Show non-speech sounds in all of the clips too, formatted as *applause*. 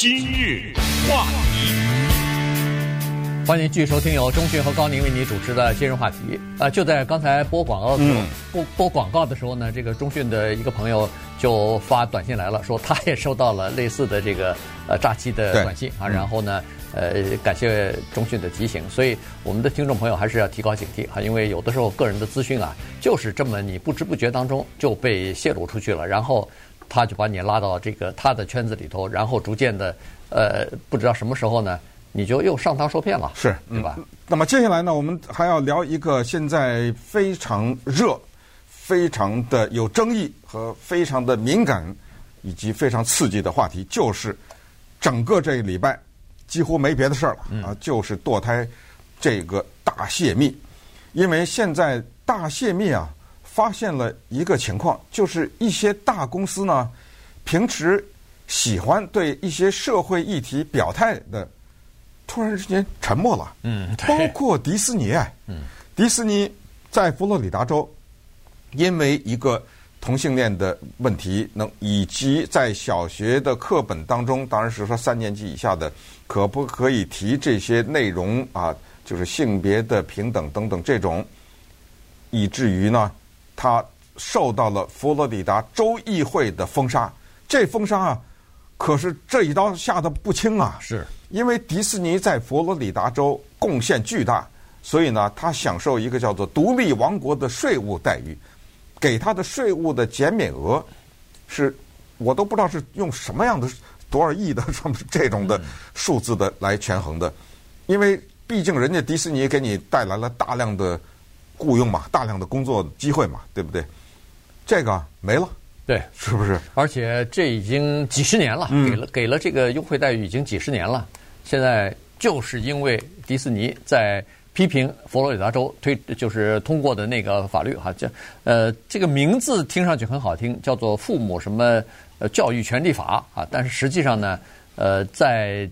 今日话题，欢迎继续收听由钟迅和高宁为你主持的今日话题。啊、呃，就在刚才播广告的时候，播播广告的时候呢，这个钟迅的一个朋友就发短信来了，说他也收到了类似的这个呃诈欺的短信啊，然后呢。呃，感谢钟迅的提醒，所以我们的听众朋友还是要提高警惕哈，因为有的时候个人的资讯啊，就是这么你不知不觉当中就被泄露出去了，然后他就把你拉到这个他的圈子里头，然后逐渐的呃，不知道什么时候呢，你就又上当受骗了，是，对吧？嗯，那么接下来呢，我们还要聊一个现在非常热、非常的有争议和非常的敏感以及非常刺激的话题，就是整个这个礼拜。几乎没别的事儿了啊，就是堕胎这个大泄密。因为现在大泄密啊，发现了一个情况，就是一些大公司呢，平时喜欢对一些社会议题表态的，突然之间沉默了。嗯，包括迪士尼。嗯，迪士尼在佛罗里达州，因为一个。同性恋的问题，能以及在小学的课本当中，当然是说三年级以下的，可不可以提这些内容啊？就是性别的平等等等这种，以至于呢，他受到了佛罗里达州议会的封杀。这封杀啊，可是这一刀下的不轻啊！是因为迪士尼在佛罗里达州贡献巨大，所以呢，他享受一个叫做“独立王国”的税务待遇。给他的税务的减免额是，我都不知道是用什么样的多少亿的什么这种的数字的来权衡的，因为毕竟人家迪士尼给你带来了大量的雇佣嘛，大量的工作机会嘛，对不对？这个没了，对，是不是？而且这已经几十年了，给了给了这个优惠待遇已经几十年了，现在就是因为迪士尼在。批评佛罗里达州推就是通过的那个法律哈，这呃这个名字听上去很好听，叫做《父母什么呃教育权利法》啊，但是实际上呢，呃在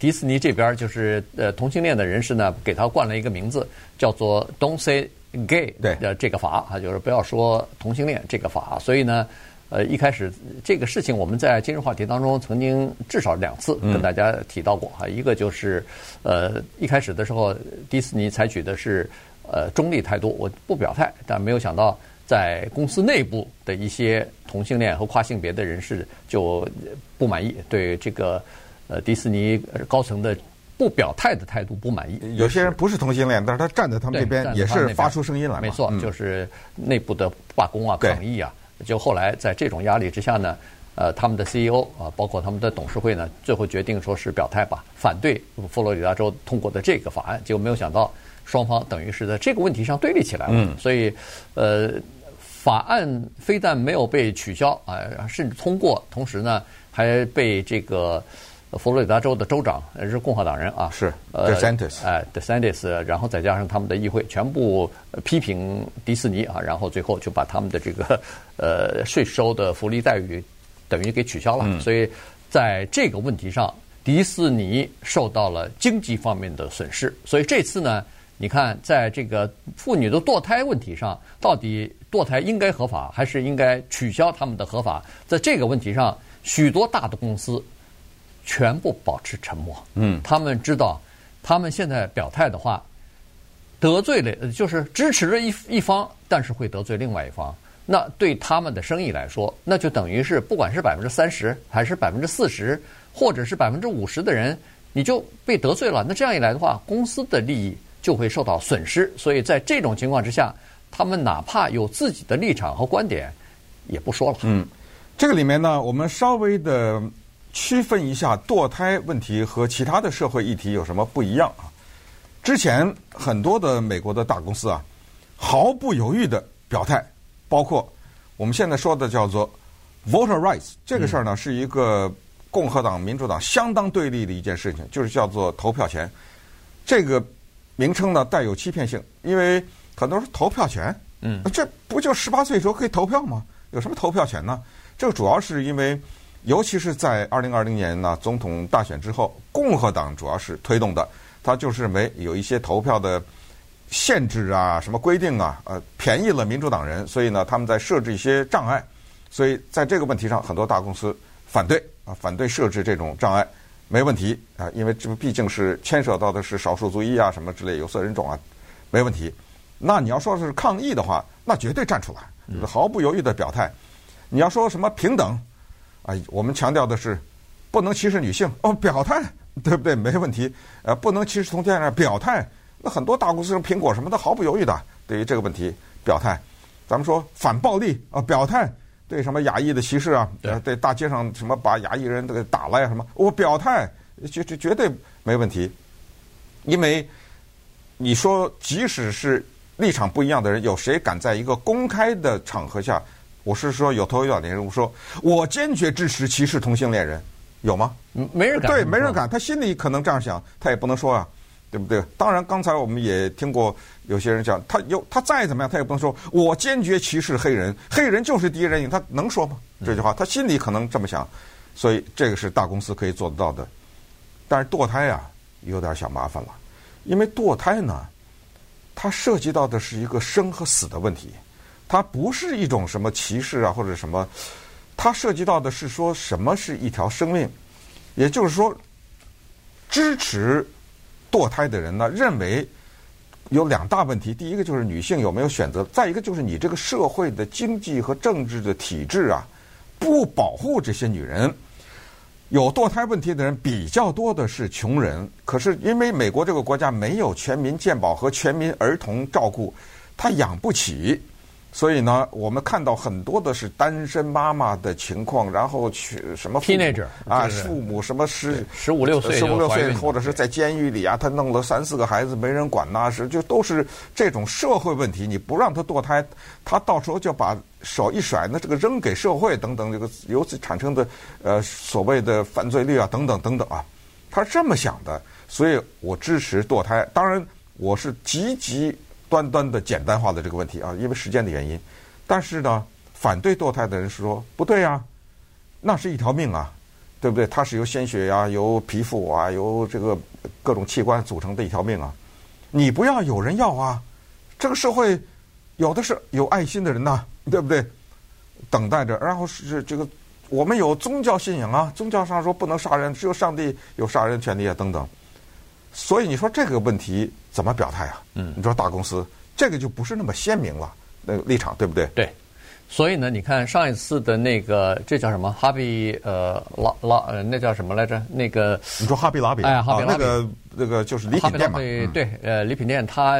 迪士尼这边就是呃同性恋的人士呢，给他冠了一个名字，叫做 “Don't Say Gay” 的这个法啊，就是不要说同性恋这个法，所以呢。呃，一开始这个事情，我们在今日话题当中曾经至少两次跟大家提到过哈。一个就是，呃，一开始的时候，迪士尼采取的是呃中立态度，我不表态。但没有想到，在公司内部的一些同性恋和跨性别的人士就不满意，对这个呃迪士尼高层的不表态的态度不满意。有些人不是同性恋，但是他站在他们这边，也是发出声音来。没错，就是内部的罢工啊、抗议啊。就后来在这种压力之下呢，呃，他们的 CEO 啊，包括他们的董事会呢，最后决定说是表态吧，反对佛罗里达州通过的这个法案。结果没有想到，双方等于是在这个问题上对立起来了。嗯。所以，呃，法案非但没有被取消啊，甚至通过，同时呢，还被这个。佛罗里达州的州长是共和党人啊，是 DeSantis，哎，DeSantis，然后再加上他们的议会全部批评迪士尼啊，然后最后就把他们的这个呃税收的福利待遇等于给取消了。嗯、所以在这个问题上，迪士尼受到了经济方面的损失。所以这次呢，你看在这个妇女的堕胎问题上，到底堕胎应该合法还是应该取消他们的合法？在这个问题上，许多大的公司。全部保持沉默。嗯，他们知道，他们现在表态的话，得罪了，就是支持了一一方，但是会得罪另外一方。那对他们的生意来说，那就等于是不管是百分之三十，还是百分之四十，或者是百分之五十的人，你就被得罪了。那这样一来的话，公司的利益就会受到损失。所以在这种情况之下，他们哪怕有自己的立场和观点，也不说了。嗯，这个里面呢，我们稍微的。区分一下堕胎问题和其他的社会议题有什么不一样啊？之前很多的美国的大公司啊，毫不犹豫的表态，包括我们现在说的叫做 voter rights 这个事儿呢，是一个共和党、民主党相当对立的一件事情，就是叫做投票权。这个名称呢带有欺骗性，因为很多人说投票权，嗯，这不就十八岁时候可以投票吗？有什么投票权呢？这个主要是因为。尤其是在二零二零年呢，总统大选之后，共和党主要是推动的，他就是认为有一些投票的限制啊、什么规定啊，呃，便宜了民主党人，所以呢，他们在设置一些障碍，所以在这个问题上，很多大公司反对啊，反对设置这种障碍，没问题啊，因为这毕竟是牵涉到的是少数族裔啊，什么之类有色人种啊，没问题。那你要说是抗议的话，那绝对站出来，毫不犹豫的表态。你要说什么平等啊，我们强调的是不能歧视女性哦，表态对不对？没问题。呃，不能歧视同性恋，表态。那很多大公司，像苹果什么的，毫不犹豫的对于这个问题表态。咱们说反暴力啊，表态。对什么亚裔的歧视啊？对，对大街上什么把亚裔人都给打了呀？什么？我表态，绝绝绝对没问题。因为你说，即使是立场不一样的人，有谁敢在一个公开的场合下，我是说有头有脸的人，我说我坚决支持歧视同性恋人，有吗？没人敢。对，没人敢。他心里可能这样想，他也不能说啊。对不对？当然，刚才我们也听过有些人讲，他有他再怎么样，他也不能说我坚决歧视黑人，黑人就是第一人，他能说吗？这句话，他心里可能这么想，所以这个是大公司可以做得到的。但是堕胎啊，有点小麻烦了，因为堕胎呢，它涉及到的是一个生和死的问题，它不是一种什么歧视啊或者什么，它涉及到的是说什么是一条生命，也就是说支持。堕胎的人呢，认为有两大问题。第一个就是女性有没有选择，再一个就是你这个社会的经济和政治的体制啊，不保护这些女人。有堕胎问题的人比较多的是穷人，可是因为美国这个国家没有全民健保和全民儿童照顾，他养不起。所以呢，我们看到很多的是单身妈妈的情况，然后去什么 teenager 啊，父母什么十十五六岁，十五六岁，或者是在监狱里啊，他弄了三四个孩子没人管呐，是就都是这种社会问题。你不让他堕胎，他到时候就把手一甩，那这个扔给社会等等，这个由此产生的呃所谓的犯罪率啊等等等等啊，他是这么想的。所以我支持堕胎，当然我是积极。端端的简单化的这个问题啊，因为时间的原因，但是呢，反对堕胎的人是说不对呀，那是一条命啊，对不对？它是由鲜血呀、由皮肤啊、由这个各种器官组成的一条命啊，你不要有人要啊，这个社会有的是有爱心的人呐，对不对？等待着，然后是这个我们有宗教信仰啊，宗教上说不能杀人，只有上帝有杀人权利啊，等等。所以你说这个问题怎么表态啊？嗯，你说大公司这个就不是那么鲜明了，那个立场对不对？对。所以呢，你看上一次的那个这叫什么？哈比呃拉拉呃那叫什么来着？那个你说哈比拉比哎，哈比拉比、啊、那个那个就是礼品店嘛？对对呃礼品店，他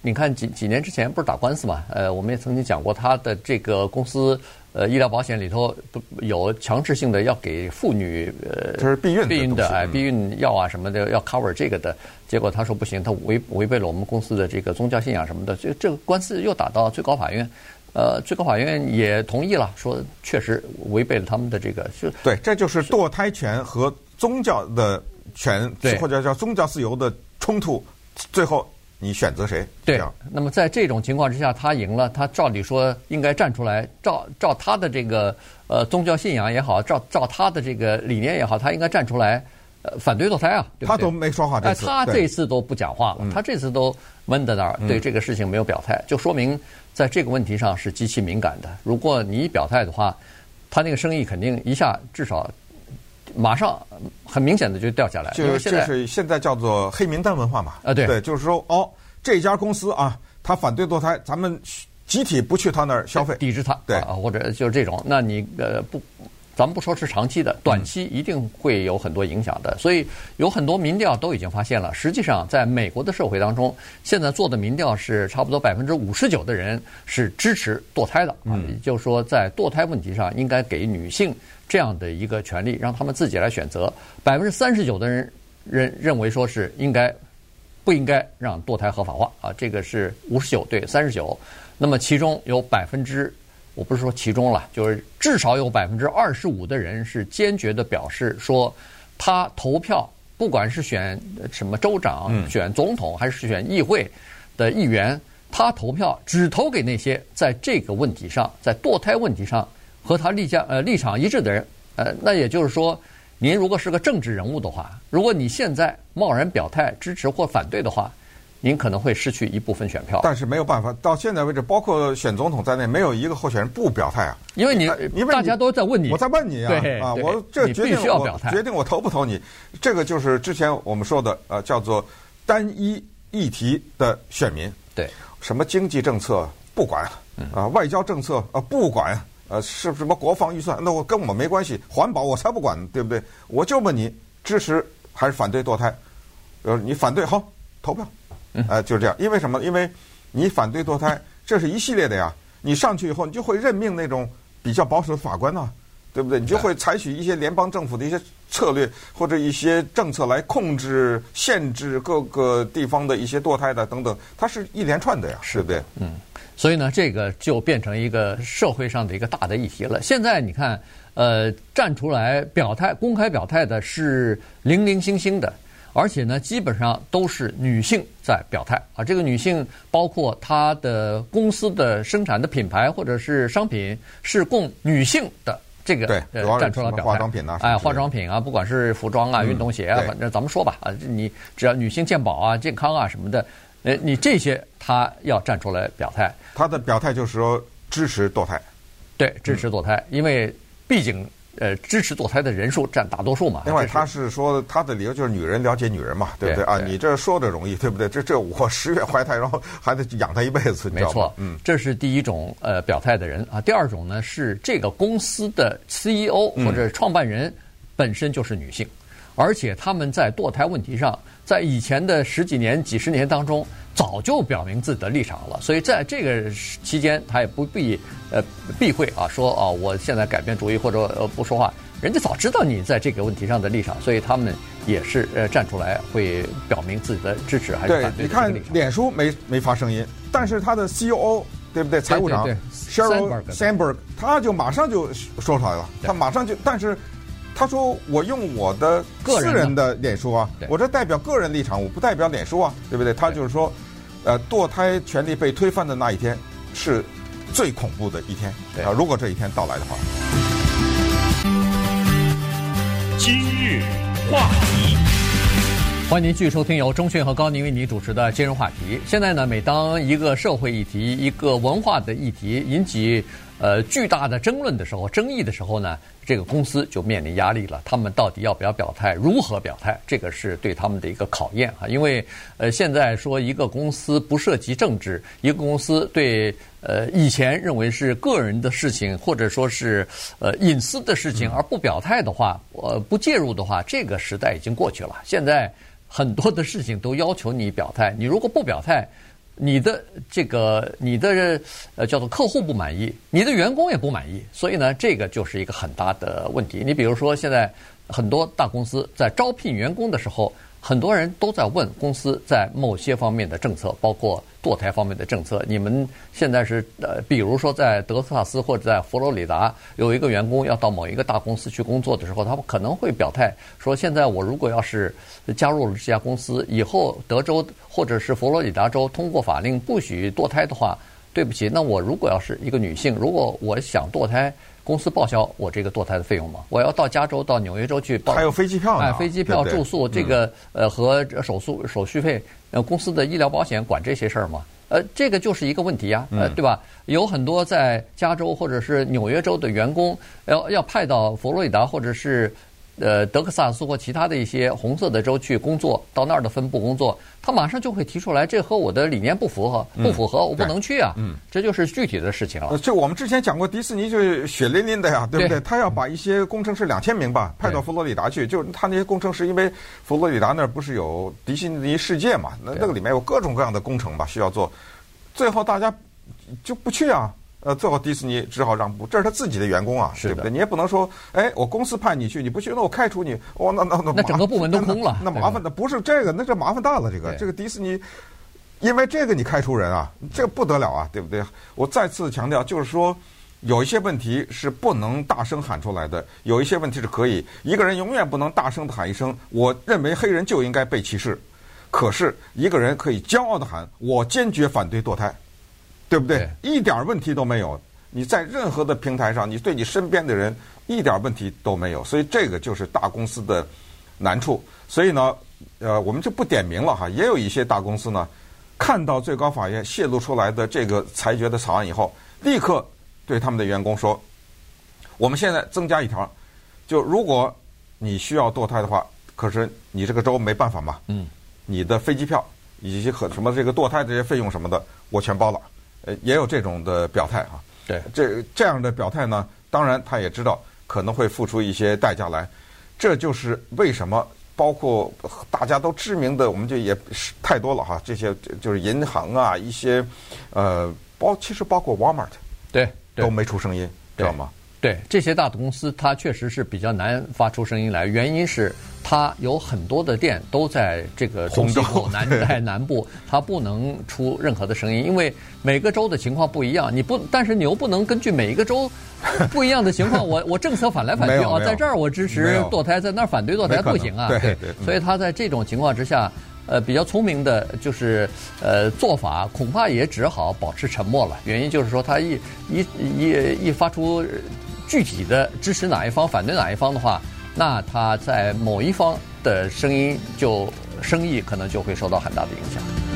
你看几几年之前不是打官司嘛？呃，我们也曾经讲过他的这个公司。呃，医疗保险里头不有强制性的要给妇女呃，这是避孕避孕的哎，避孕药啊什么的要 cover 这个的，结果他说不行，他违违背了我们公司的这个宗教信仰什么的，这这个官司又打到最高法院，呃，最高法院也同意了，说确实违背了他们的这个，就对，这就是堕胎权和宗教的权，对，或者叫宗教自由的冲突，最后。你选择谁？对，那么在这种情况之下，他赢了，他照理说应该站出来，照照他的这个呃宗教信仰也好，照照他的这个理念也好，他应该站出来呃反对堕胎啊。对对他都没说话这次，他这次都不讲话了，他这次都闷在那儿，对这个事情没有表态，就说明在这个问题上是极其敏感的。如果你一表态的话，他那个生意肯定一下至少。马上很明显的就掉下来，就是这是现在叫做黑名单文化嘛？啊，对，对，就是说哦，这家公司啊，他反对堕胎，咱们集体不去他那儿消费，抵制他，对。啊，或者就是这种，那你呃不，咱们不说是长期的，短期一定会有很多影响的。所以有很多民调都已经发现了，实际上在美国的社会当中，现在做的民调是差不多百分之五十九的人是支持堕胎的啊，也就是说在堕胎问题上应该给女性。这样的一个权利，让他们自己来选择。百分之三十九的人认认为说是应该不应该让堕胎合法化啊？这个是五十九对三十九。那么其中有百分之，我不是说其中了，就是至少有百分之二十五的人是坚决的表示说，他投票不管是选什么州长、选总统还是选议会的议员，他投票只投给那些在这个问题上，在堕胎问题上。和他立家呃立场一致的人，呃，那也就是说，您如果是个政治人物的话，如果你现在贸然表态支持或反对的话，您可能会失去一部分选票。但是没有办法，到现在为止，包括选总统在内，没有一个候选人不表态啊。因为你，因为大家都在问你，我在问你啊，对啊，我这决定我决定我投不投你，这个就是之前我们说的呃，叫做单一议题的选民。对，什么经济政策不管啊，外交政策啊不管，呃，是什么国防预算，那我跟我没关系，环保我才不管，对不对？我就问你支持还是反对堕胎？呃，你反对好投票。呃，就是这样，因为什么？因为你反对堕胎，这是一系列的呀。你上去以后，你就会任命那种比较保守的法官呐、啊，对不对？你就会采取一些联邦政府的一些策略或者一些政策来控制、限制各个地方的一些堕胎的等等，它是一连串的呀，是不对？嗯，所以呢，这个就变成一个社会上的一个大的议题了。现在你看，呃，站出来表态、公开表态的是零零星星的。而且呢，基本上都是女性在表态啊。这个女性包括她的公司的生产的品牌或者是商品是供女性的，这个对，站出来表态。化妆品啊，哎，化妆品啊，不管是服装啊、运动鞋啊，反正咱们说吧啊，你只要女性健保啊、健康啊什么的，呃，你这些她要站出来表态。她的表态就是说支持堕胎，对，支持堕胎，因为毕竟。呃，支持堕胎的人数占大多数嘛。另外，他是说他的理由就是女人了解女人嘛，对不对啊？你这说的容易，对不对？这这我十月怀胎，然后还得养她一辈子，没错。嗯，这是第一种呃表态的人啊。第二种呢是这个公司的 CEO 或者创办人本身就是女性，而且他们在堕胎问题上，在以前的十几年、几十年当中。早就表明自己的立场了，所以在这个期间，他也不必呃避讳啊，说啊，我现在改变主意或者呃不说话，人家早知道你在这个问题上的立场，所以他们也是呃站出来会表明自己的支持还是反对。对，你看脸书没没发声音，但是他的 CEO 对不对？财务长 Sheryl Sandberg 他就马上就说出来了，他马上就，但是他说我用我的个人的脸书啊，我这代表个人立场，我不代表脸书啊，对不对？他就是说。呃，堕胎权利被推翻的那一天，是最恐怖的一天。啊，如果这一天到来的话。今日话题，欢迎您继续收听由钟迅和高宁为您主持的今日话题。现在呢，每当一个社会议题、一个文化的议题引起呃巨大的争论的时候、争议的时候呢，这个公司就面临压力了，他们到底要不要表态？如何表态？这个是对他们的一个考验啊！因为呃，现在说一个公司不涉及政治，一个公司对呃以前认为是个人的事情或者说是呃隐私的事情而不表态的话，呃不介入的话，这个时代已经过去了。现在很多的事情都要求你表态，你如果不表态。你的这个你的呃叫做客户不满意，你的员工也不满意，所以呢，这个就是一个很大的问题。你比如说，现在很多大公司在招聘员工的时候。很多人都在问公司在某些方面的政策，包括堕胎方面的政策。你们现在是呃，比如说在德克萨斯或者在佛罗里达有一个员工要到某一个大公司去工作的时候，他们可能会表态说：现在我如果要是加入了这家公司，以后德州或者是佛罗里达州通过法令不许堕胎的话，对不起，那我如果要是一个女性，如果我想堕胎。公司报销我这个堕胎的费用吗？我要到加州、到纽约州去报，还有飞机票呢，哎，飞机票、住宿，这个呃和手术手续费，呃，公司的医疗保险管这些事儿吗？呃，这个就是一个问题呀，呃，对吧？有很多在加州或者是纽约州的员工要要派到佛罗里达或者是。呃，德克萨斯或其他的一些红色的州去工作，到那儿的分部工作，他马上就会提出来，这和我的理念不符合，不符合，我不能去啊。嗯，这就是具体的事情了。就我们之前讲过，迪士尼就是血淋淋的呀，对不对？他要把一些工程师两千名吧派到佛罗里达去，就是他那些工程师，因为佛罗里达那儿不是有迪士尼世界嘛，那那个里面有各种各样的工程吧需要做，最后大家就不去啊。呃，最后迪士尼只好让步，这是他自己的员工啊，是，对不对？你也不能说，哎，我公司派你去，你不去，那我开除你，哦，那那那那整个部门都空了，那，那麻烦的不是这个，那这麻烦大了，这个这个迪士尼，因为这个你开除人啊，这个不得了啊，对不对？我再次强调，就是说有一些问题是不能大声喊出来的，有一些问题是可以，一个人永远不能大声的喊一声，我认为黑人就应该被歧视，可是一个人可以骄傲的喊，我坚决反对堕胎。对不对？对，一点问题都没有。你在任何的平台上，你对你身边的人一点问题都没有。所以这个就是大公司的难处。所以呢，呃，我们就不点名了哈。也有一些大公司呢，看到最高法院泄露出来的这个裁决的草案以后，立刻对他们的员工说：“我们现在增加一条，就如果你需要堕胎的话，可是你这个州没办法嘛，嗯，你的飞机票以及和什么这个堕胎这些费用什么的，我全包了。呃，也有这种的表态啊。对，这这样的表态呢，当然他也知道可能会付出一些代价来。这就是为什么。”包括大家都知名的，我们就也是太多了哈。这些就是银行啊，一些呃，包其实包括 Walmart，对，对都没出声音，知道吗？对，这些大的公司，它确实是比较难发出声音来。原因是它有很多的店都在这个中西部南 *laughs* 在南部，它不能出任何的声音，因为每个州的情况不一样。你不，但是你又不能根据每一个州。不一样的情况，*laughs* 我我政策反来反去啊，在这儿我支持堕胎，在那儿反对堕胎不行啊。对对，所以他在这种情况之下，呃，比较聪明的就是呃做法，恐怕也只好保持沉默了。原因就是说，他一一一一发出具体的支持哪一方、反对哪一方的话，那他在某一方的声音就生意可能就会受到很大的影响。